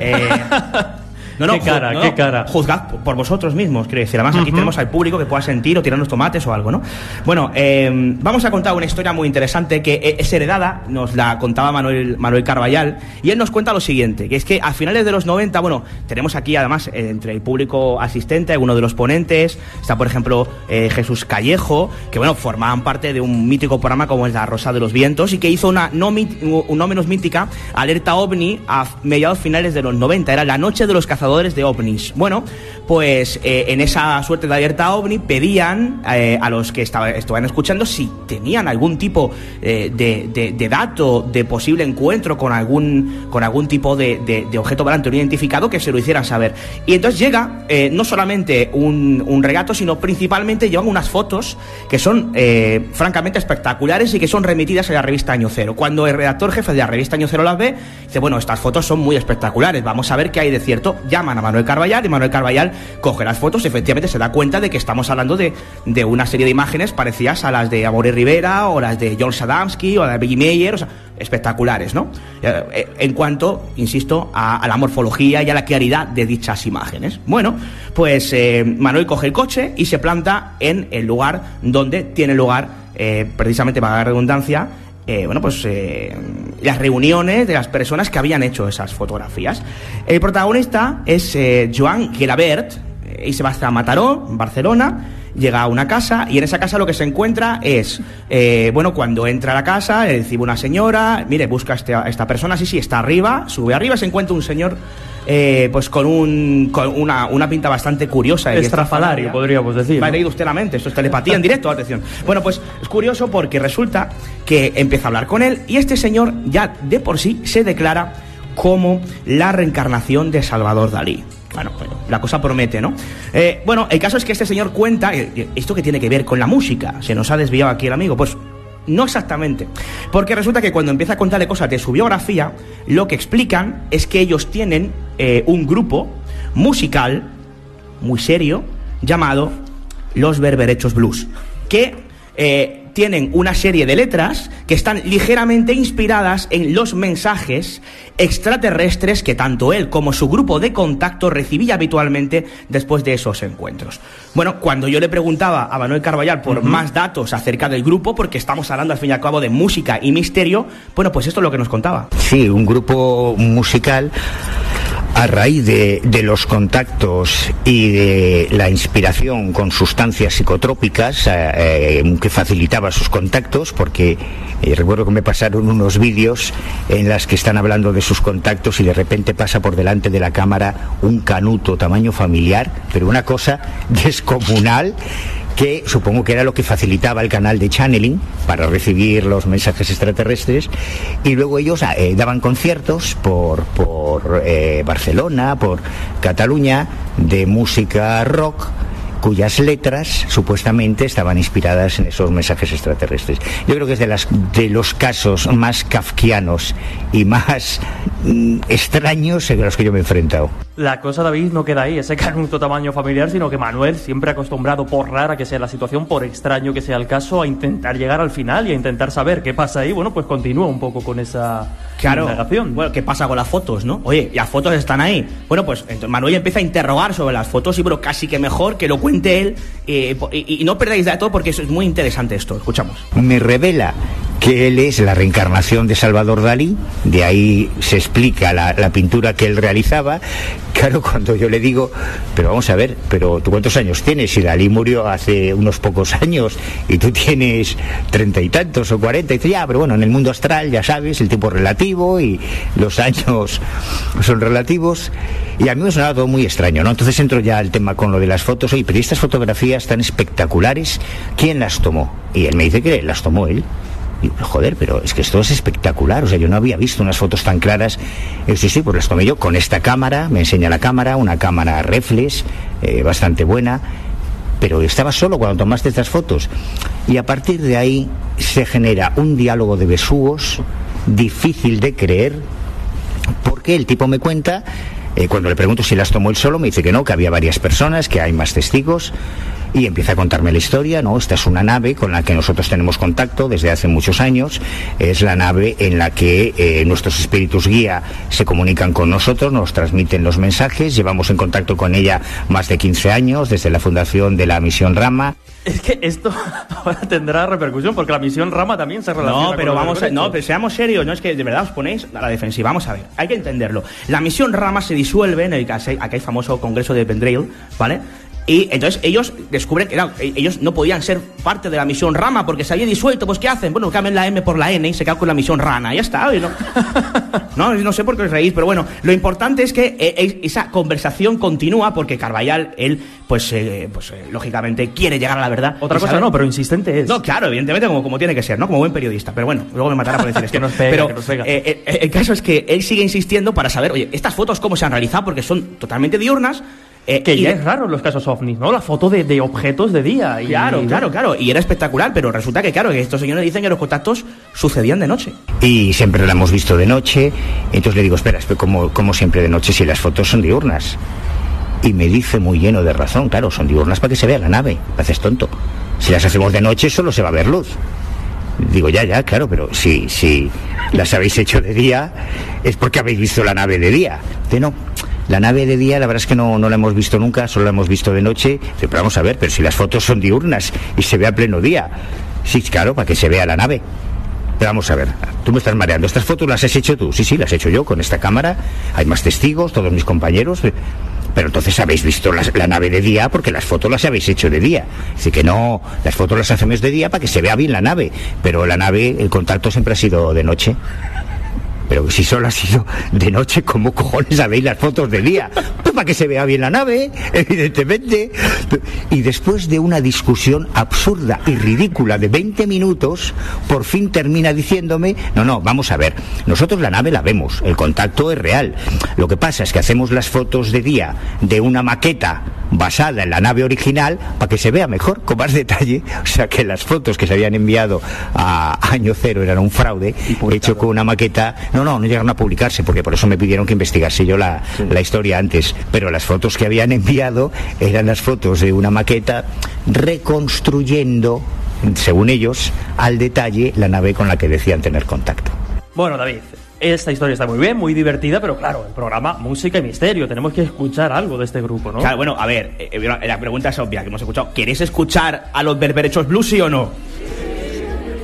No, no, Qué cara, no, qué cara. Juzgad por, vosotros mismos, quiero decir. Además, aquí Ujú. tenemos al público que pueda sentir o tirarnos tomates o algo, ¿no? Bueno, eh, vamos a contar una historia muy interesante que eh, es heredada, nos la contaba Manuel, Manuel Carballal, y él nos cuenta lo siguiente, que es que a finales de los 90, bueno, tenemos aquí además entre el público asistente, alguno de los ponentes, está por ejemplo eh, Jesús Callejo, que bueno, formaban parte de un mítico programa como es La Rosa de los Vientos, y que hizo una no, no menos mítica alerta ovni a mediados finales de los 90, era la noche de los cazadores de ovnis. Bueno, pues eh, en esa suerte de alerta ovni pedían eh, a los que estaba, estaban escuchando si tenían algún tipo eh, de, de- de dato de posible encuentro con algún, con algún tipo de, de- objeto volante no identificado que se lo hicieran saber. Y entonces llega no solamente un, regato, sino principalmente llevan unas fotos que son francamente espectaculares y que son remitidas a la revista Año Cero. Cuando el redactor jefe de la revista Año Cero las ve, dice, bueno, estas fotos son muy espectaculares, vamos a ver qué hay de cierto. Llaman a Manuel Carballal y Manuel Carballal coge las fotos y efectivamente se da cuenta de que estamos hablando de, de una serie de imágenes parecidas a las de Amore Rivera o las de John Sadamsky o la de Biggie Meyer, o sea, espectaculares, ¿no? Eh, eh, En cuanto, insisto, a, la morfología y a la claridad de dichas imágenes. Bueno, pues eh, Manuel coge el coche y se planta en el lugar donde tiene lugar, precisamente para la redundancia, eh, bueno, pues eh, las reuniones de las personas que habían hecho esas fotografías. El protagonista es eh, Joan Gelabert y se va hasta Mataró, en Barcelona. Llega a una casa y en esa casa lo que se encuentra es, eh, bueno, cuando entra a la casa, le recibe una señora, mire, busca a este- a esta persona, sí, sí, está arriba, sube arriba, se encuentra un señor, eh, pues con, un, con una, una pinta bastante curiosa. y Estrafalario, podríamos decir, Me ha leído usted la mente, esto es telepatía en directo, atención. Bueno, pues es curioso porque resulta que empieza a hablar con él y este señor ya de por sí se declara como la reencarnación de Salvador Dalí. Bueno, bueno, la cosa promete, ¿no? Eh, bueno, el caso es que este señor cuenta, eh, ¿esto que tiene que ver con la música? Se nos ha desviado aquí el amigo. Pues no exactamente. Porque resulta que cuando empieza a contarle cosas de su biografía, lo que explican es que ellos tienen eh, un grupo musical muy serio llamado Los Berberechos Blues, que eh, tienen una serie de letras que están ligeramente inspiradas en los mensajes extraterrestres que tanto él como su grupo de contacto recibía habitualmente después de esos encuentros. Bueno, cuando yo le preguntaba a Manuel Carballal por más datos acerca del grupo, porque estamos hablando al fin y al cabo de música y misterio, bueno, pues esto es lo que nos contaba. Sí, un grupo musical a raíz de, de los contactos y de la inspiración con sustancias psicotrópicas eh, eh, que facilitaba sus contactos, porque eh, recuerdo que me pasaron unos vídeos en las que están hablando de sus contactos y de repente pasa por delante de la cámara un canuto tamaño familiar, pero una cosa descomunal que supongo que era lo que facilitaba el canal de channeling para recibir los mensajes extraterrestres. Y luego ellos eh, daban conciertos por, por eh, Barcelona, por Cataluña de música rock cuyas letras supuestamente estaban inspiradas en esos mensajes extraterrestres. Yo creo que es de, las, de los casos más kafkianos y más mm, extraños a los que yo me he enfrentado. La cosa, David, no queda ahí, ese canuto tamaño familiar, sino que Manuel, siempre acostumbrado, por rara que sea la situación, por extraño que sea el caso, a intentar llegar al final y a intentar saber qué pasa ahí, bueno, pues continúa un poco con esa Claro. indagación. Bueno, ¿qué pasa con las fotos, no? Oye, las fotos están ahí. Bueno, pues entonces Manuel empieza a interrogar sobre las fotos y, pero casi que mejor que lo cuente él. eh, y, no perdáis datos porque eso es muy interesante esto. Escuchamos. me revela que él es la reencarnación de Salvador Dalí, de ahí se explica la, pintura que él realizaba. Claro, cuando yo le digo, pero vamos a ver, pero ¿tú cuántos años tienes? Si Dalí murió hace unos pocos años y tú tienes treinta y tantos o cuarenta, y dice, ya, pero bueno, en el mundo astral, ya sabes, el tiempo relativo y los años son relativos. Y a mí me sonaba todo muy extraño, ¿no? Entonces entro ya al tema con lo de las fotos. Oye, pero ¿y estas fotografías tan espectaculares, ¿quién las tomó? Y él me dice que las tomó él. Y joder, pero es que esto es espectacular. O sea, yo no había visto unas fotos tan claras. Yo, sí, sí, pues las tomé yo con esta cámara. Me enseña la cámara, una cámara reflex, eh, bastante buena. Pero estaba solo cuando tomaste estas fotos. Y a partir de ahí se genera un diálogo de besugos difícil de creer porque el tipo me cuenta, eh, cuando le pregunto si las tomó él solo, me dice que no, que había varias personas, que hay más testigos. Y empieza a contarme la historia, ¿no? Esta es una nave con la que nosotros tenemos contacto desde hace muchos años. Es la nave en la que eh, nuestros espíritus guía se comunican con nosotros, nos transmiten los mensajes. Llevamos en contacto con ella más de 15 años, desde la fundación de la misión Rama. Es que esto ahora tendrá repercusión porque la misión Rama también se relaciona No, pero con vamos a, no, pero seamos serios, no es que de verdad os ponéis a la defensiva. Vamos a ver, hay que entenderlo. La misión Rama se disuelve en el aquel aquel famoso congreso de Pendrell, ¿vale? Y entonces ellos descubren que claro, e- ellos no podían ser parte de la misión Rama porque se había disuelto. Pues ¿qué hacen? Bueno, cambian la M por la N y se quedan con la misión Rana. Ya está. no, no, no sé por qué os reís, pero bueno, lo importante es que eh, eh, esa conversación continúa porque Carvallal, él, pues, eh, pues eh, lógicamente quiere llegar a la verdad. Otra cosa sabe- no, pero insistente es. no, claro, evidentemente, como, como tiene que ser, ¿no? Como buen periodista. Pero bueno, luego me matará por decir esto. Que nos pega, Pero que nos pega. eh, eh, el caso es que él sigue insistiendo para saber, oye, estas fotos cómo se han realizado, porque son totalmente diurnas. Eh, Que y ya de- es raro en los casos ovnis, ¿no? La foto de, de objetos de día. y- Claro, claro, claro. Y era espectacular, pero resulta que, claro, que estos señores dicen que los contactos sucedían de noche. y siempre la hemos visto de noche. Entonces le digo, espera, espera, ¿cómo, cómo siempre de noche si las fotos son diurnas? Y me dice muy lleno de razón, claro, son diurnas para que se vea la nave, haces tonto. Si las hacemos de noche solo se va a ver luz. Digo, ya, ya, claro, pero si, si las habéis hecho de día es porque habéis visto la nave de día. De no, la nave de día la verdad es que no, no la hemos visto nunca, solo la hemos visto de noche. Pero vamos a ver, pero si las fotos son diurnas y se ve a pleno día. Sí, claro, para que se vea la nave. Pero vamos a ver, tú me estás mareando. ¿Estas fotos las has hecho tú? Sí, sí, las he hecho yo con esta cámara. Hay más testigos, todos mis compañeros. Pero entonces habéis visto las- la, nave de día porque las fotos las habéis hecho de día. Así que no, las fotos las hacemos de día para que se vea bien la nave. Pero la nave, el contacto siempre ha sido de noche. Pero si solo ha sido de noche, ¿cómo cojones habéis las fotos de día? Pues para que se vea bien la nave, evidentemente. Y después de una discusión absurda y ridícula de 20 minutos, por fin termina diciéndome, no, no, vamos a ver, nosotros la nave la vemos, el contacto es real. Lo que pasa es que hacemos las fotos de día de una maqueta basada en la nave original para que se vea mejor, con más detalle. O sea que las fotos que se habían enviado a año cero eran un fraude, hecho con una maqueta. No, no, no llegaron a publicarse, porque por eso me pidieron que investigase yo la, la historia antes. Pero las fotos que habían enviado eran las fotos de una maqueta reconstruyendo, según ellos, al detalle la nave con la que decían tener contacto. Bueno, David, esta historia está muy bien, muy divertida, pero claro, el programa Música y Misterio. Tenemos que escuchar algo de este grupo, ¿no? Claro, bueno, a ver, eh, eh, la pregunta es obvia que hemos escuchado. ¿Queréis escuchar a los berberechos blues, sí o no?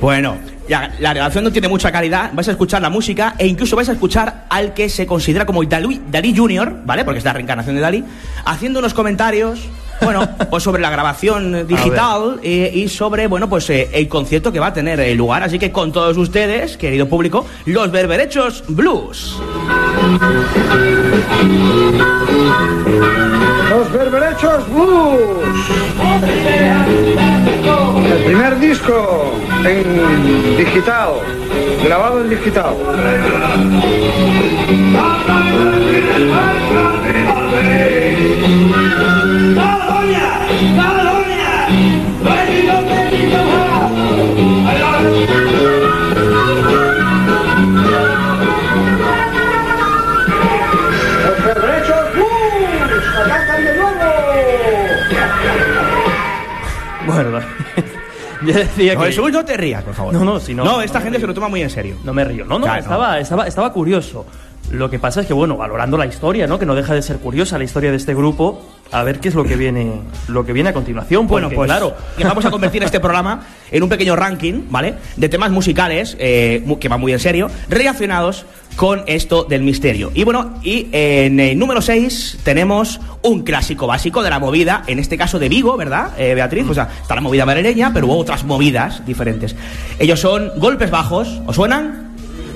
Bueno, ya, la relación no tiene mucha calidad, vais a escuchar la música e incluso vais a escuchar al que se considera como Dalí, Dalí Jr., ¿vale? Porque es la reencarnación de Dalí, haciendo unos comentarios, bueno, pues sobre la grabación digital eh, y sobre, bueno, pues eh, el concierto que va a tener eh, lugar. Así que con todos ustedes, querido público, los berberechos blues. Los Berberechos Blues. El primer disco en digital, grabado en digital. Yo decía No, que... Jesús, no te rías, por favor. No, no, si no- No, esta no gente se lo toma muy en serio. No me río. No, no, Claro, estaba, Estaba, estaba, estaba Lo que pasa es que, bueno, valorando la historia, ¿no? Que no deja de ser curiosa la historia de este grupo, a ver qué es lo que viene, lo que viene a continuación. Bueno, pues claro, que vamos a convertir este programa en un pequeño ranking, ¿vale? De temas musicales, eh, que va muy en serio, relacionados con esto del misterio. Y bueno, y en el número 6 tenemos un clásico básico de la movida, en este caso de Vigo, ¿verdad, eh, Beatriz? O sea, está la movida madrileña, pero hubo otras movidas diferentes. Ellos son golpes bajos, ¿os suenan?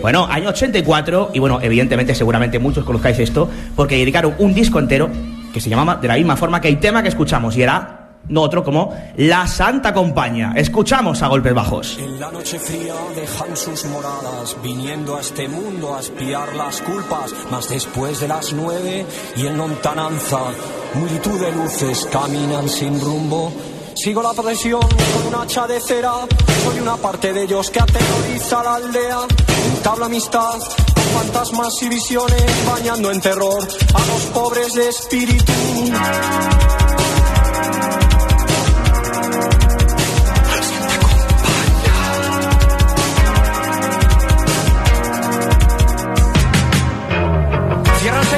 Bueno, año 84, y bueno, evidentemente, seguramente muchos conozcáis esto, porque dedicaron un disco entero que se llamaba de la misma forma que el tema que escuchamos, y era no otro como La Santa Compañía. Escuchamos a golpes bajos. En la noche fría dejan sus moradas, viniendo a este mundo a espiar las culpas. Mas después de las nueve y en lontananza, multitud de luces caminan sin rumbo. Sigo la procesión con un hacha de cera. Soy una parte de ellos que aterroriza la aldea. Entablo amistad con fantasmas y visiones, bañando en terror a los pobres de espíritu.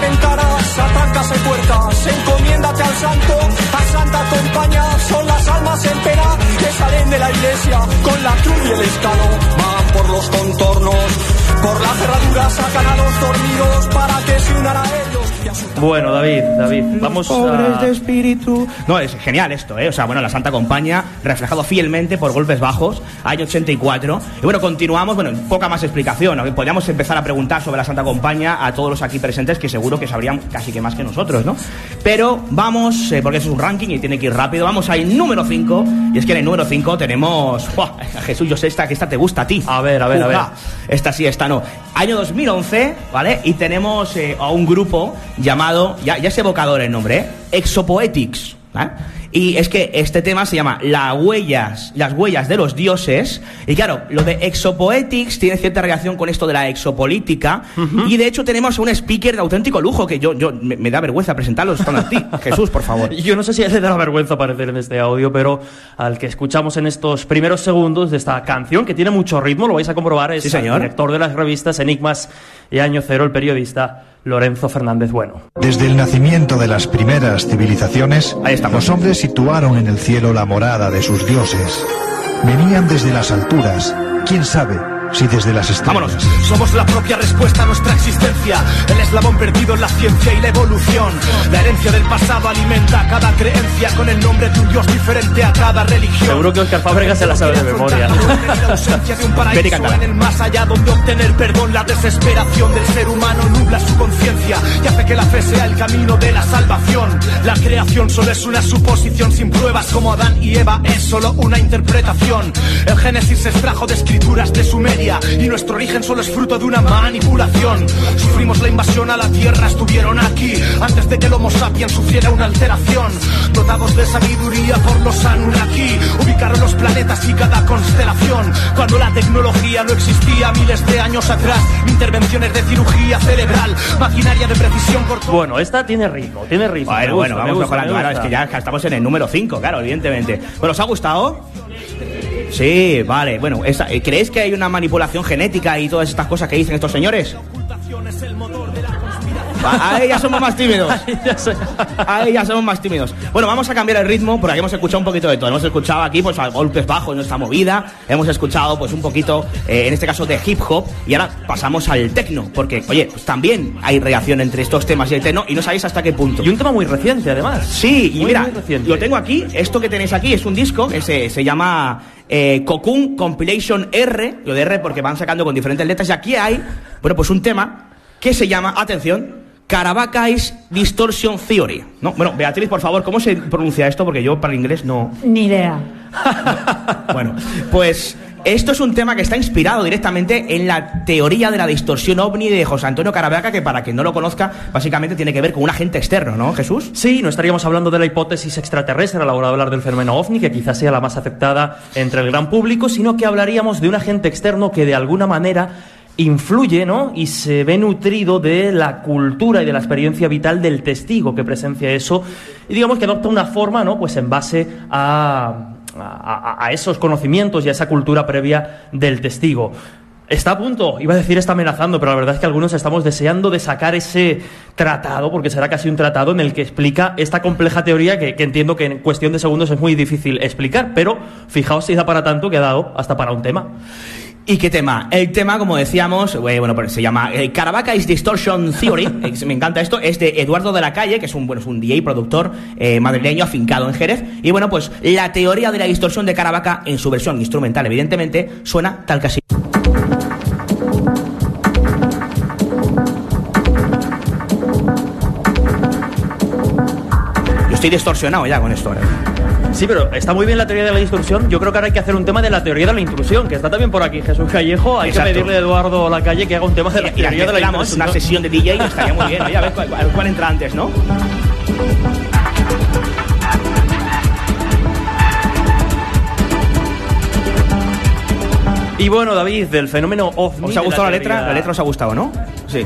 Ventanas, puertas, encomiéndate al santo, de la iglesia con la cruz y el escalo, van por los contornos, por la cerradura sacan a los dormidos para que se unan a ellos. y a su bueno, David, David, vamos Pobres a... de espíritu. No, es genial esto, ¿eh? O sea, bueno, la Santa Compañía, reflejado fielmente por golpes bajos, año 84. Y bueno, continuamos, bueno, poca más explicación. ¿no? Podríamos empezar a preguntar sobre la Santa Compañía a todos los aquí presentes, que seguro que sabrían casi que más que nosotros, ¿no? Pero vamos, eh, porque eso es un ranking y tiene que ir rápido, vamos al número 5. Y es que en el número 5 tenemos. ¡Buah! Jesús, yo sé esta, que esta te gusta a ti. A ver, a ver, a ver. Esta sí, esta Año 2011, ¿vale? Y tenemos eh, a un grupo llamado, ya, ya es evocador el nombre, ¿eh? Exopoetics. ¿vale? Y es que este tema se llama La huellas, las huellas de los dioses. Y claro, lo de exopoetics tiene cierta relación con esto de la exopolítica. Y de hecho tenemos un speaker de auténtico lujo que yo, yo me, me da vergüenza presentarlo estando a ti. Jesús, por favor. Yo no sé si le da vergüenza aparecer en este audio, pero al que escuchamos en estos primeros segundos de esta canción, que tiene mucho ritmo, lo vais a comprobar, es Sí, señor. el director de las revistas Enigmas y Año Cero, el periodista Lorenzo Fernández Bueno. Desde el nacimiento de las primeras civilizaciones, los hombres situaron en el cielo la morada de sus dioses. Venían desde las alturas, quién sabe si desde las estrellas. Vámonos. Somos la propia respuesta a nuestra existencia, el eslabón perdido en la ciencia y la evolución. La herencia del pasado alimenta cada creencia con el nombre de un dios diferente a cada religión. Seguro que Oscar Fábregas se la sabe de memoria. La ausencia de un paraíso en el más allá donde obtener perdón, la desesperación del ser humano nubla su conciencia y hace que la fe sea el camino de la salvación. La creación solo es una suposición sin pruebas como Adán y Eva es solo una interpretación. El Génesis se extrajo de escrituras de Y nuestro origen solo es fruto de una manipulación. Sufrimos la invasión a la tierra, estuvieron aquí antes de que el Homo sapiens sufriera una alteración. Dotados de sabiduría por los Anunnaki, ubicaron los planetas y cada constelación. Cuando la tecnología no existía miles de años atrás, intervenciones de cirugía cerebral, maquinaria de precisión por todo. Bueno, esta tiene ritmo, tiene ritmo. Bueno, me bueno, gusta, me vamos gusta, mejorando. me Claro, es que ya estamos en el número 5, claro, evidentemente. Bueno, ¿os ha gustado? Sí, vale. Bueno, esa- eh, ¿creéis que hay una manipulación genética y todas estas cosas que dicen estos señores? A a ella somos más tímidos. A ella somos más tímidos. Bueno, vamos a cambiar el ritmo porque aquí hemos escuchado un poquito de todo. Hemos escuchado aquí pues a golpes bajos nuestra movida. Hemos escuchado pues un poquito, eh, en este caso de hip hop. Y ahora pasamos al techno. Porque, oye, pues también hay relación entre estos temas y el techno y no sabéis hasta qué punto. Y un tema muy reciente, además. Sí, y Muy, mira, muy lo tengo aquí. Esto que tenéis aquí es un disco que se, se llama eh, Cocoon Compilation R. Lo de R porque van sacando con diferentes letras. Y aquí hay, bueno, pues un tema que se llama, atención, Carabacais Distortion Theory. ¿no? Bueno, Beatriz, por favor, ¿cómo se pronuncia esto? Porque yo para el inglés no. Ni idea. Bueno, pues esto es un tema que está inspirado directamente en la teoría de la distorsión ovni de José Antonio Caravaca, que para quien no lo conozca, básicamente tiene que ver con un agente externo, ¿no, Jesús? Sí, no estaríamos hablando de la hipótesis extraterrestre a la hora de hablar del fenómeno ovni, que quizás sea la más aceptada entre el gran público, sino que hablaríamos de un agente externo que de alguna manera influye, ¿no? Y se ve nutrido de la cultura y de la experiencia vital del testigo que presencia eso y digamos que adopta una forma, ¿no? Pues en base a a, esos conocimientos y a esa cultura previa del testigo. Está a punto, iba a decir está amenazando, pero la verdad es que algunos estamos deseando de sacar ese tratado, porque será casi un tratado en el que explica esta compleja teoría que, que entiendo que en cuestión de segundos es muy difícil explicar, pero fijaos si da para tanto que ha dado hasta para un tema. ¿Y qué tema? El tema, como decíamos, eh, bueno, pues se llama eh, Caravaca is Distortion Theory. Me encanta esto. Es de Eduardo de la Calle, que es un, bueno, es un DJ productor eh, madrileño afincado en Jerez. Y bueno, pues la teoría de la distorsión de Caravaca en su versión instrumental, evidentemente, suena tal que así. Yo estoy distorsionado ya con esto ahora. Sí, pero está muy bien la teoría de la distorsión. Yo creo que ahora hay que hacer un tema de la teoría de la intrusión, que está también por aquí Jesús Callejo. Hay Exacto. que pedirle a Eduardo Lacalle que haga un tema de la Y teoría de la intrusión. una sesión de DJ y estaría muy bien. Oye, a ver cuál, cuál entra antes, ¿no? Y bueno, David, del fenómeno ovni. ¿Os ha gustado la, letra? La letra os ha gustado, ¿no? Sí.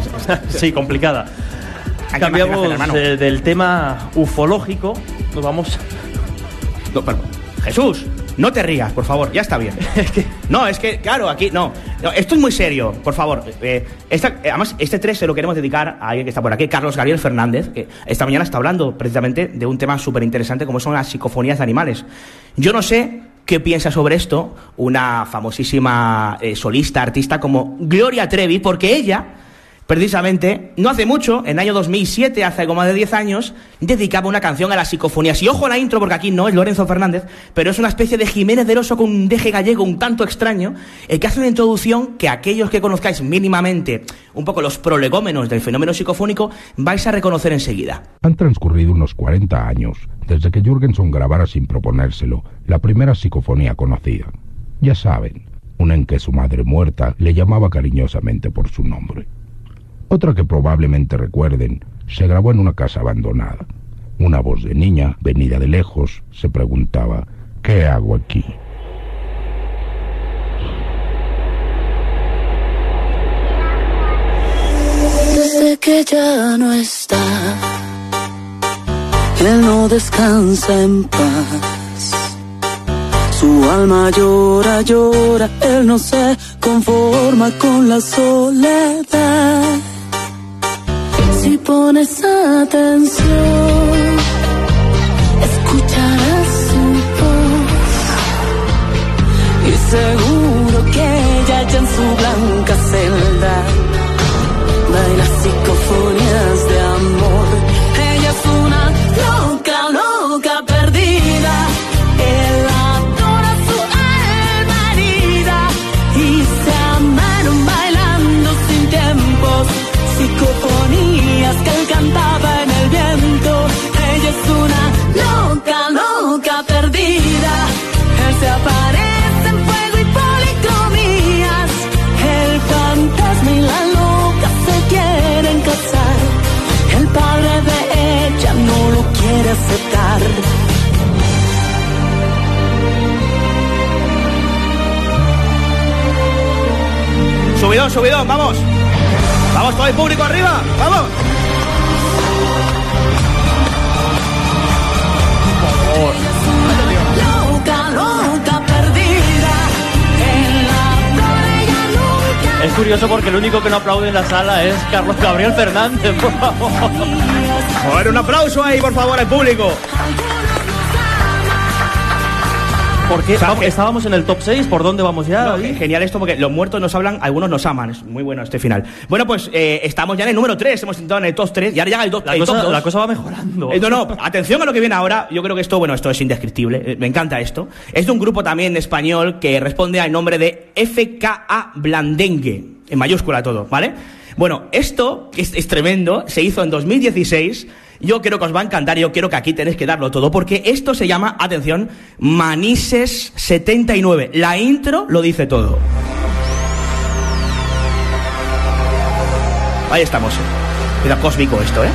sí, complicada. Cambiamos eh, del tema ufológico. Nos vamos. No, perdón. Jesús, no te rías, por favor, ya está bien. No, es que, claro, aquí, no. No, esto es muy serio, por favor. Eh, esta- eh, además, este 3 se lo queremos dedicar a alguien que está por aquí, Carlos Gabriel Fernández, que esta mañana está hablando precisamente de un tema súper interesante como son las psicofonías de animales. Yo no sé qué piensa sobre esto una famosísima eh, solista, artista como Gloria Trevi, porque ella precisamente, no hace mucho, en el año 2007, hace como de 10 años, dedicaba una canción a las psicofonías. Y ojo a la intro, porque aquí no es Lorenzo Fernández, pero es una especie de Jiménez del Oso con un deje gallego un tanto extraño, el que hace una introducción que aquellos que conozcáis mínimamente un poco los prolegómenos del fenómeno psicofónico vais a reconocer enseguida. Han transcurrido unos 40 años desde que Jürgenson grabara sin proponérselo la primera psicofonía conocida. Ya saben, una en que su madre muerta le llamaba cariñosamente por su nombre. Otra que probablemente recuerden se grabó en una casa abandonada. Una voz de niña, venida de lejos, se preguntaba, ¿qué hago aquí? Desde que ya no está, él no descansa en paz. Su alma llora, llora, él no se conforma con la soledad. Pones atención, escucharás su voz. Y seguro que ella ya en su blanca celda baila psicofonías aceptar. Subidón, subidón, vamos. Vamos todo el público arriba, vamos. Loca, loca perdida. En la flor ella nunca. Es curioso porque el único que no aplaude en la sala es Carlos Gabriel Fernández, por favor. Joder, un aplauso ahí, por favor, al público. Porque vamos, estábamos en el top 6, ¿por dónde vamos ya? No, genial esto porque los muertos nos hablan, algunos nos aman. Es muy bueno este final. Bueno, pues eh, estamos ya en el número 3, hemos entrado en el top 3 y ahora llega el, do- La el cosa, top 2. la cosa va mejorando. Eh, no, no, atención a lo que viene ahora. Yo creo que esto, bueno, esto es indescriptible. eh, Me encanta esto. Es de un grupo también español que responde al nombre de FKA Blandengue, en mayúscula todo, ¿vale? Bueno, esto, es, tremendo, se hizo en 2016. Yo creo que os va a encantar, yo quiero que aquí tenéis que darlo todo, porque esto se llama, atención, Manises 79. La intro lo dice todo. Ahí estamos. Mira, cósmico esto, ¿eh?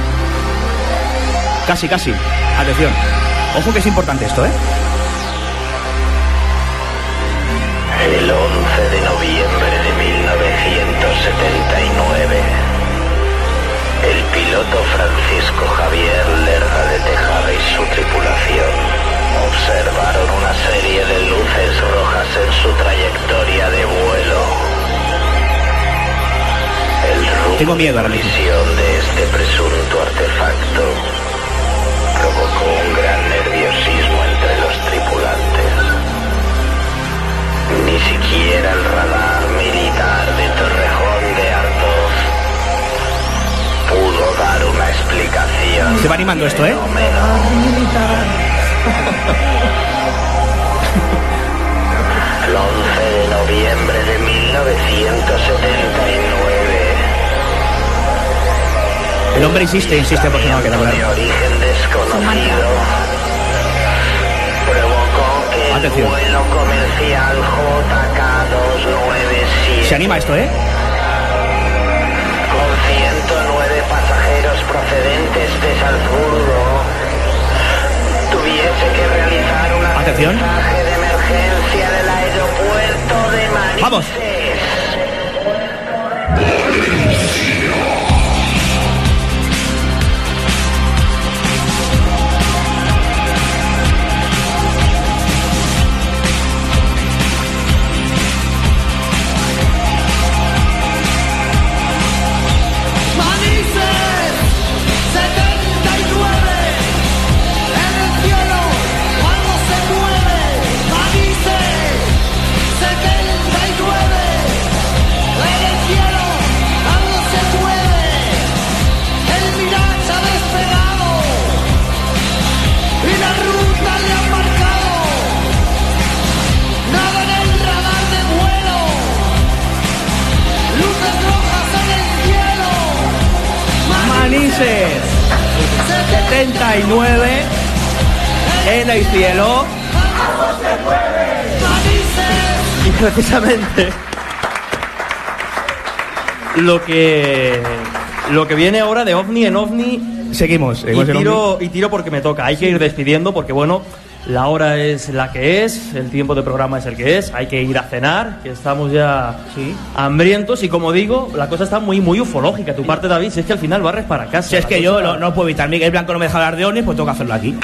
Casi, casi. Atención. Ojo que es importante esto, ¿eh? El 11 de noviembre de 1979, el piloto Francisco Javier Lerda de Tejada y su tripulación observaron una serie de luces rojas en su trayectoria de vuelo. El rumbo Tengo miedo a la misión de este presunto artefacto provocó un gran nerviosismo entre los tripulantes. Ni siquiera el radar pudo dar una explicación. Se va animando esto, ¿eh? El 11 de noviembre de 1979, El hombre insiste, insiste porque no va a quedar de claro. origen desconocido, provocó que Atención. el vuelo comercial JK297 Se anima esto, ¿eh? Procedentes de Salzburgo tuviese que realizar un Atención. aterrizaje de emergencia del aeropuerto de Manises. Vamos. Manises 79 en el cielo. Y precisamente lo que lo que viene ahora de ovni en ovni Seguimos. y tiro y tiro porque me toca. Hay que ir despidiendo porque bueno, la hora es la que es, el tiempo de programa es el que es, hay que ir a cenar, que estamos ya hambrientos y como digo, la cosa está muy muy ufológica. Tu parte David, si es que al final barres para casa. Si es que yo no, no puedo evitar. Miguel Blanco no me deja hablar de ovnis, pues tengo que hacerlo aquí.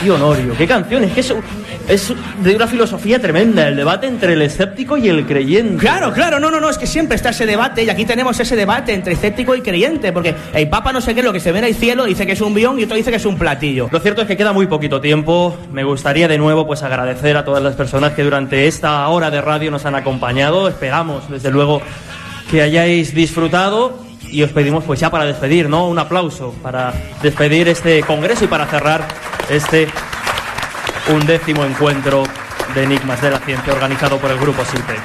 Tío Norio. ¿Qué canción? Es que eso es de una filosofía tremenda, el debate entre el escéptico y el creyente. Claro, claro, no, no, no, es que siempre está ese debate y aquí tenemos ese debate entre escéptico y creyente, porque el Papa no sé qué, lo que se ve en el cielo dice que es un guion y otro dice que es un platillo. Lo cierto es que queda muy poquito tiempo. Me gustaría de nuevo pues agradecer a todas las personas que durante esta hora de radio nos han acompañado. Esperamos, desde luego, que hayáis disfrutado y os pedimos pues ya para despedir, ¿no? Un aplauso para despedir este congreso y para cerrar este undécimo encuentro de enigmas de la ciencia organizado por el grupo SILPE.